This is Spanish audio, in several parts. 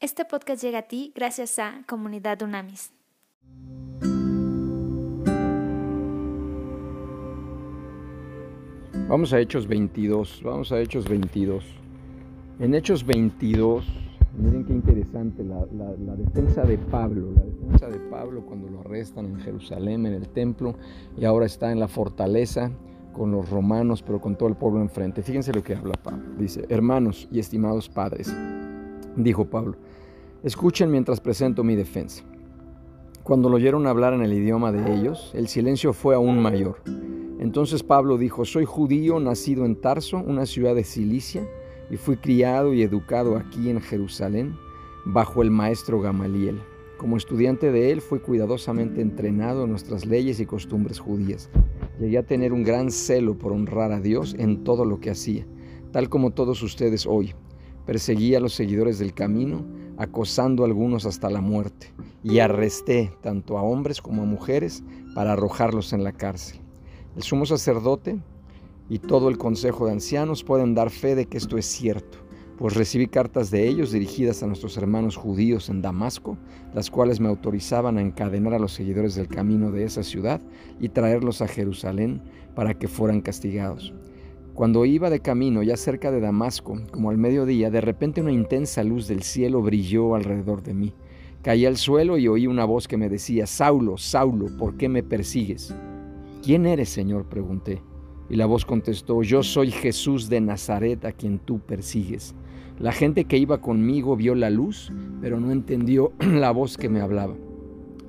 Este podcast llega a ti gracias a Comunidad Unamis. Vamos a Hechos 22, vamos a Hechos 22. En Hechos 22, miren qué interesante la, la, defensa de Pablo, la defensa de Pablo cuando lo arrestan en Jerusalén, en el templo, y ahora está en la fortaleza con los romanos, pero con todo el pueblo enfrente. Fíjense lo que habla Pablo. Dice, hermanos y estimados padres, dijo Pablo, escuchen mientras presento mi defensa. Cuando lo oyeron hablar en el idioma de ellos, el silencio fue aún mayor. Entonces Pablo dijo, soy judío nacido en Tarso, una ciudad de Cilicia, y fui criado y educado aquí en Jerusalén, bajo el maestro Gamaliel. Como estudiante de él fui cuidadosamente entrenado en nuestras leyes y costumbres judías. Llegué a tener un gran celo por honrar a Dios en todo lo que hacía, tal como todos ustedes hoy. Perseguí a los seguidores del camino, acosando a algunos hasta la muerte, y arresté tanto a hombres como a mujeres para arrojarlos en la cárcel. El sumo sacerdote y todo el consejo de ancianos pueden dar fe de que esto es cierto, pues recibí cartas de ellos dirigidas a nuestros hermanos judíos en Damasco, las cuales me autorizaban a encadenar a los seguidores del camino de esa ciudad y traerlos a Jerusalén para que fueran castigados. Cuando iba de camino ya cerca de Damasco, como al mediodía, de repente una intensa luz del cielo brilló alrededor de mí. Caí al suelo y oí una voz que me decía, Saulo, Saulo, ¿por qué me persigues? ¿Quién eres, Señor? pregunté. Y la voz contestó, yo soy Jesús de Nazaret a quien tú persigues. La gente que iba conmigo vio la luz, pero no entendió la voz que me hablaba.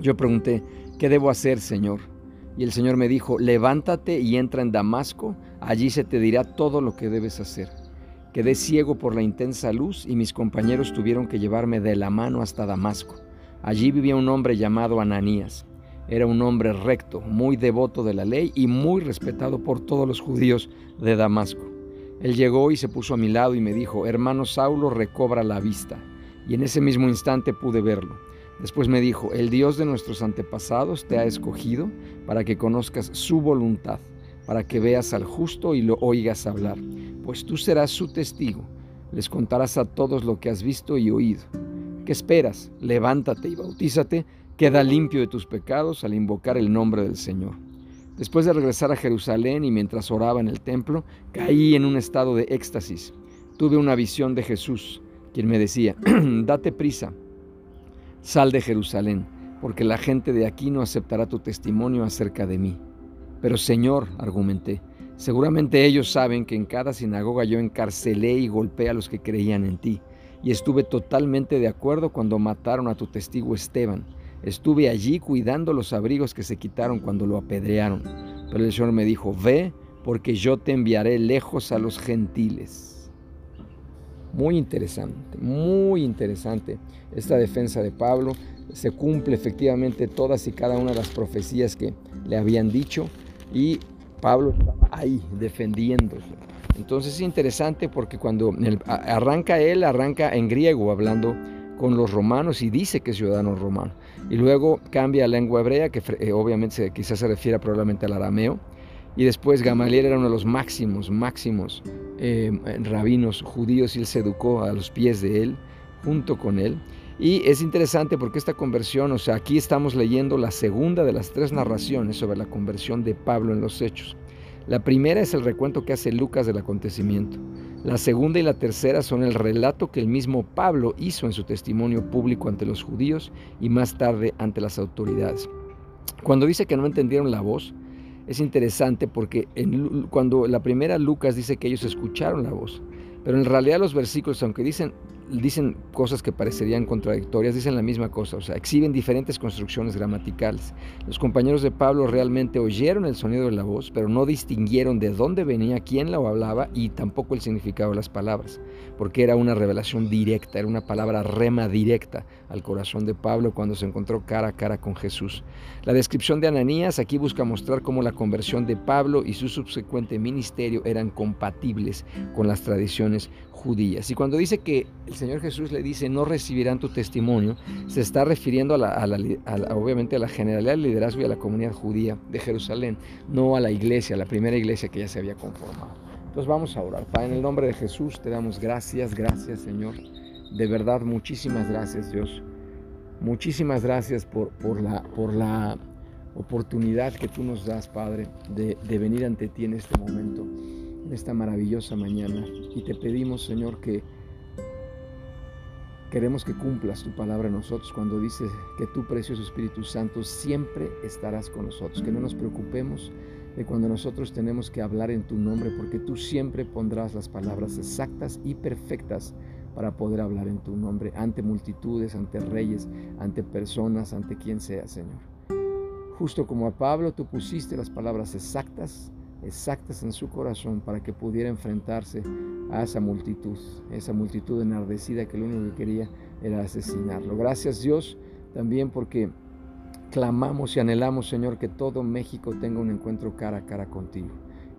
Yo pregunté, ¿qué debo hacer, Señor? Y el Señor me dijo, levántate y entra en Damasco, allí se te dirá todo lo que debes hacer. Quedé ciego por la intensa luz y mis compañeros tuvieron que llevarme de la mano hasta Damasco. Allí vivía un hombre llamado Ananías. Era un hombre recto, muy devoto de la ley y muy respetado por todos los judíos de Damasco. Él llegó y se puso a mi lado y me dijo, hermano Saulo, recobra la vista. Y en ese mismo instante pude verlo. Después me dijo, el Dios de nuestros antepasados te ha escogido para que conozcas su voluntad, para que veas al justo y lo oigas hablar, pues tú serás su testigo, les contarás a todos lo que has visto y oído. ¿Qué esperas? Levántate y bautízate, queda limpio de tus pecados al invocar el nombre del Señor. Después de regresar a Jerusalén y mientras oraba en el templo, caí en un estado de éxtasis. Tuve una visión de Jesús, quien me decía, date prisa Sal de Jerusalén, porque la gente de aquí no aceptará tu testimonio acerca de mí. Pero Señor, argumenté, seguramente ellos saben que en cada sinagoga yo encarcelé y golpeé a los que creían en ti, y estuve totalmente de acuerdo cuando mataron a tu testigo Esteban. Estuve allí cuidando los abrigos que se quitaron cuando lo apedrearon. Pero el Señor me dijo, ve, porque yo te enviaré lejos a los gentiles. Muy interesante, muy interesante esta defensa de Pablo. Se cumple efectivamente todas y cada una de las profecías que le habían dicho y Pablo estaba ahí defendiéndose. Entonces es interesante porque cuando arranca él, arranca en griego hablando con los romanos y dice que es ciudadano romano. Y luego cambia a lengua hebrea, que eh, obviamente quizás se refiere probablemente al arameo, y después Gamaliel era uno de los máximos, máximos eh, rabinos judíos y él se educó a los pies de él, junto con él. Y es interesante porque esta conversión, o sea, aquí estamos leyendo la segunda de las tres narraciones sobre la conversión de Pablo en los hechos. La primera es el recuento que hace Lucas del acontecimiento. La segunda y la tercera son el relato que el mismo Pablo hizo en su testimonio público ante los judíos y más tarde ante las autoridades. Cuando dice que no entendieron la voz, es interesante porque cuando la primera Lucas dice que ellos escucharon la voz, pero en realidad los versículos, aunque dicen dicen cosas que parecerían contradictorias, dicen la misma cosa, o sea, exhiben diferentes construcciones gramaticales. Los compañeros de Pablo realmente oyeron el sonido de la voz, pero no distinguieron de dónde venía, quién la hablaba y tampoco el significado de las palabras, porque era una revelación directa, era una palabra rema directa al corazón de Pablo cuando se encontró cara a cara con Jesús. La descripción de Ananías aquí busca mostrar cómo la conversión de Pablo y su subsecuente ministerio eran compatibles con las tradiciones judías. Y cuando dice que el Señor Jesús le dice no recibirán tu testimonio, se está refiriendo a la, obviamente a la generalidad del liderazgo y a la comunidad judía de Jerusalén, no a la iglesia, la primera iglesia que ya se había conformado. Entonces vamos a orar. Padre, en el nombre de Jesús te damos gracias, gracias Señor. De verdad, muchísimas gracias Dios. Muchísimas gracias por, por, la, por la oportunidad que tú nos das, Padre, de venir ante ti en este momento, esta maravillosa mañana. Y te pedimos, Señor, que Queremos que cumplas tu palabra en nosotros cuando dices que tú, precioso Espíritu Santo, siempre estarás con nosotros. Que no nos preocupemos de cuando nosotros tenemos que hablar en tu nombre, porque tú siempre pondrás las palabras exactas y perfectas para poder hablar en tu nombre ante multitudes, ante reyes, ante personas, ante quien sea, Señor. Justo como a Pablo tú pusiste las palabras exactas exactas en su corazón para que pudiera enfrentarse a esa multitud, esa multitud enardecida que lo único que quería era asesinarlo. Gracias Dios también porque clamamos y anhelamos, Señor, que todo México tenga un encuentro cara a cara contigo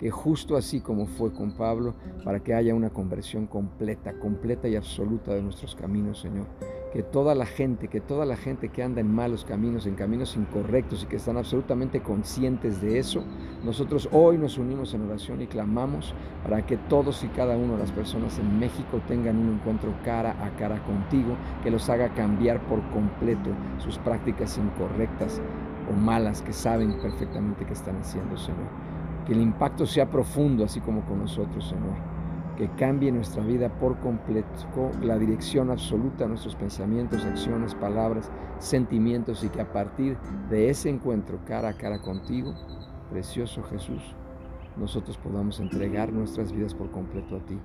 que justo así como fue con Pablo, para que haya una conversión completa, completa y absoluta de nuestros caminos, Señor. Que toda la gente, que toda la gente que anda en malos caminos, en caminos incorrectos y que están absolutamente conscientes de eso, nosotros hoy nos unimos en oración y clamamos para que todos y cada uno de las personas en México tengan un encuentro cara a cara contigo, que los haga cambiar por completo sus prácticas incorrectas o malas que saben perfectamente que están haciendo, Señor. Que el impacto sea profundo, así como con nosotros, Señor. Que cambie nuestra vida por completo, la dirección absoluta de nuestros pensamientos, acciones, palabras, sentimientos y que a partir de ese encuentro cara a cara contigo, precioso Jesús, nosotros podamos entregar nuestras vidas por completo a ti.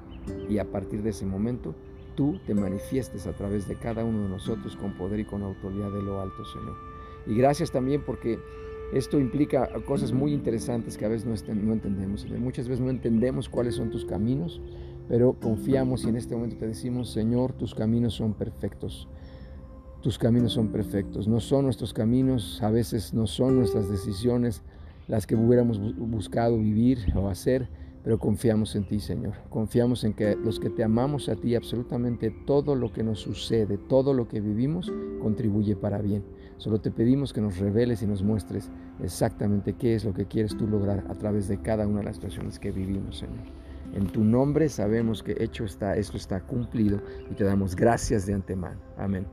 Y a partir de ese momento, tú te manifiestes a través de cada uno de nosotros con poder y con autoridad de lo alto, Señor. Y gracias también porque esto implica cosas muy interesantes que a veces no, entendemos. Muchas veces no entendemos cuáles son tus caminos, pero confiamos y en este momento te decimos, Señor, tus caminos son perfectos. Tus caminos son perfectos. No son nuestros caminos, a veces no son nuestras decisiones las que hubiéramos buscado vivir o hacer, pero confiamos en ti, Señor. Confiamos en que los que te amamos a ti, absolutamente todo lo que nos sucede, todo lo que vivimos, contribuye para bien. Solo te pedimos que nos reveles y nos muestres exactamente qué es lo que quieres tú lograr a través de cada una de las situaciones que vivimos, Señor. En tu nombre sabemos que hecho está, esto está cumplido y te damos gracias de antemano. Amén.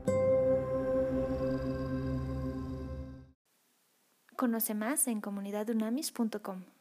Conoce más en comunidadunamis.com.